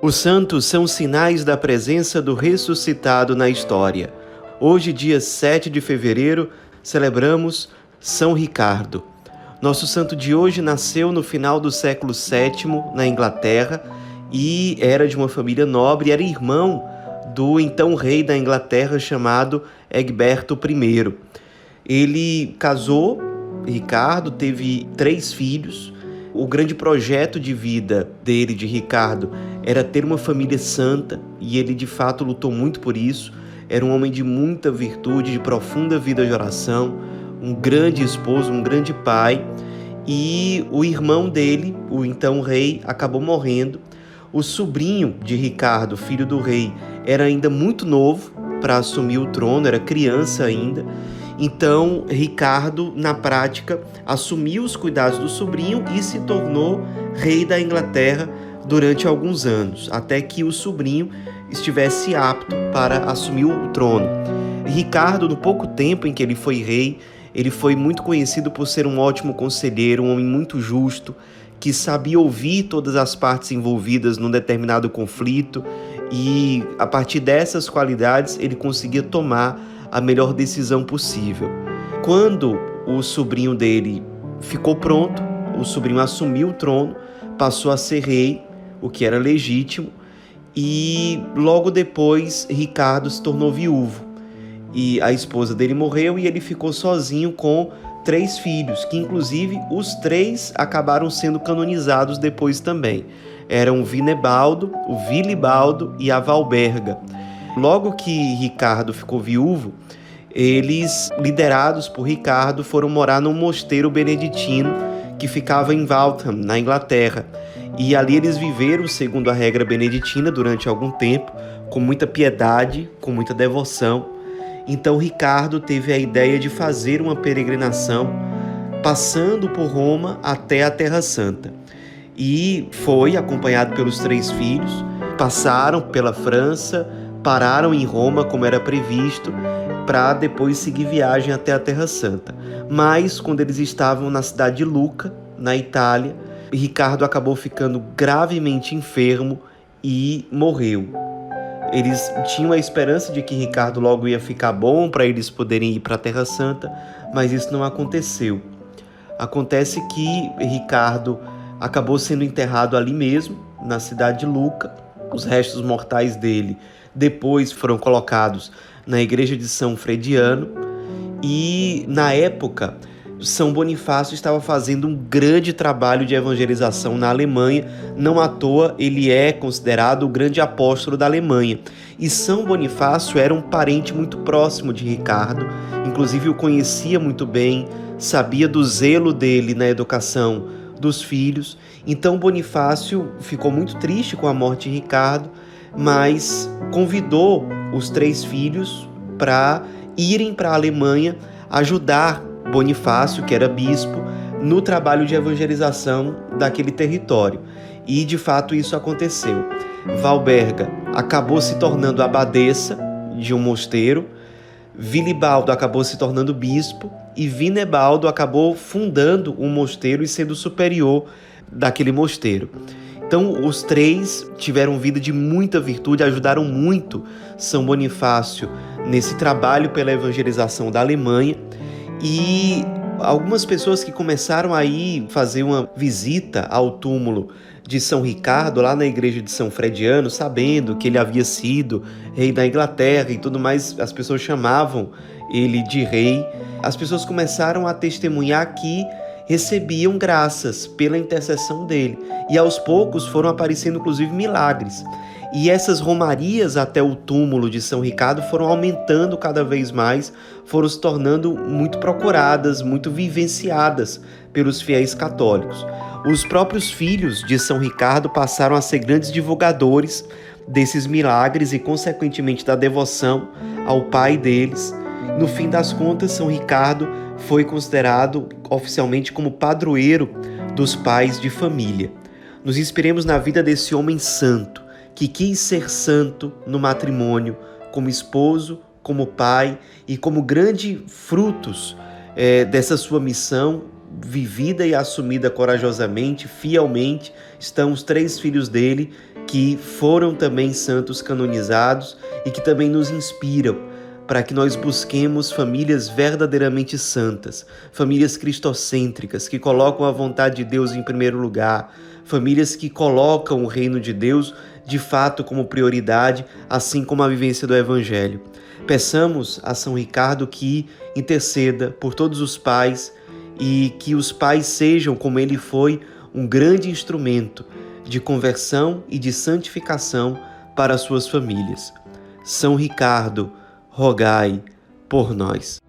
Os santos são sinais da presença do ressuscitado na história. Hoje, dia 7 de fevereiro, celebramos São Ricardo. Nosso santo de hoje nasceu no final do século VII na Inglaterra e era de uma família nobre, era irmão do então rei da Inglaterra chamado Egberto I. Ele casou, Ricardo teve três filhos. O grande projeto de vida dele, de Ricardo, era ter uma família santa e ele de fato lutou muito por isso. Era um homem de muita virtude, de profunda vida de oração, um grande esposo, um grande pai. E o irmão dele, o então rei, acabou morrendo. O sobrinho de Ricardo, filho do rei, era ainda muito novo para assumir o trono, era criança ainda. Então, Ricardo, na prática, assumiu os cuidados do sobrinho e se tornou rei da Inglaterra durante alguns anos, até que o sobrinho estivesse apto para assumir o trono. Ricardo, no pouco tempo em que ele foi rei, ele foi muito conhecido por ser um ótimo conselheiro, um homem muito justo, que sabia ouvir todas as partes envolvidas num determinado conflito e, a partir dessas qualidades, ele conseguia tomar a melhor decisão possível. Quando o sobrinho dele ficou pronto, o sobrinho assumiu o trono, passou a ser rei o que era legítimo, e logo depois Ricardo se tornou viúvo. E a esposa dele morreu e ele ficou sozinho com três filhos, que inclusive os três acabaram sendo canonizados depois também. Eram Vinebaldo, o Vilibaldo e a Valberga. Logo que Ricardo ficou viúvo, eles, liderados por Ricardo, foram morar num mosteiro beneditino que ficava em Waltham, na Inglaterra. E ali eles viveram segundo a regra beneditina durante algum tempo, com muita piedade, com muita devoção. Então Ricardo teve a ideia de fazer uma peregrinação passando por Roma até a Terra Santa. E foi acompanhado pelos três filhos, passaram pela França, pararam em Roma como era previsto, para depois seguir viagem até a Terra Santa. Mas quando eles estavam na cidade de Luca, na Itália, Ricardo acabou ficando gravemente enfermo e morreu. Eles tinham a esperança de que Ricardo logo ia ficar bom para eles poderem ir para a Terra Santa, mas isso não aconteceu. Acontece que Ricardo acabou sendo enterrado ali mesmo, na cidade de Luca. Os restos mortais dele depois foram colocados na igreja de São Frediano e na época são Bonifácio estava fazendo um grande trabalho de evangelização na Alemanha, não à toa ele é considerado o grande apóstolo da Alemanha. E São Bonifácio era um parente muito próximo de Ricardo, inclusive o conhecia muito bem, sabia do zelo dele na educação dos filhos. Então Bonifácio ficou muito triste com a morte de Ricardo, mas convidou os três filhos para irem para a Alemanha ajudar Bonifácio, que era bispo, no trabalho de evangelização daquele território. E de fato isso aconteceu. Valberga acabou se tornando abadesa de um mosteiro, Vilibaldo acabou se tornando bispo e Vinebaldo acabou fundando um mosteiro e sendo superior daquele mosteiro. Então, os três tiveram vida de muita virtude, ajudaram muito São Bonifácio nesse trabalho pela evangelização da Alemanha e algumas pessoas que começaram a ir fazer uma visita ao túmulo de São Ricardo, lá na igreja de São Frediano, sabendo que ele havia sido rei da Inglaterra e tudo mais, as pessoas chamavam ele de rei. As pessoas começaram a testemunhar que recebiam graças pela intercessão dele. E aos poucos foram aparecendo inclusive milagres. E essas romarias até o túmulo de São Ricardo foram aumentando cada vez mais, foram se tornando muito procuradas, muito vivenciadas pelos fiéis católicos. Os próprios filhos de São Ricardo passaram a ser grandes divulgadores desses milagres e, consequentemente, da devoção ao pai deles. No fim das contas, São Ricardo foi considerado oficialmente como padroeiro dos pais de família. Nos inspiremos na vida desse homem santo que quis ser santo no matrimônio, como esposo, como pai e como grandes frutos é, dessa sua missão, vivida e assumida corajosamente, fielmente, estão os três filhos dele que foram também santos canonizados e que também nos inspiram para que nós busquemos famílias verdadeiramente santas, famílias cristocêntricas que colocam a vontade de Deus em primeiro lugar, famílias que colocam o reino de Deus de fato como prioridade, assim como a vivência do evangelho. Peçamos a São Ricardo que interceda por todos os pais e que os pais sejam, como ele foi, um grande instrumento de conversão e de santificação para suas famílias. São Ricardo, rogai por nós.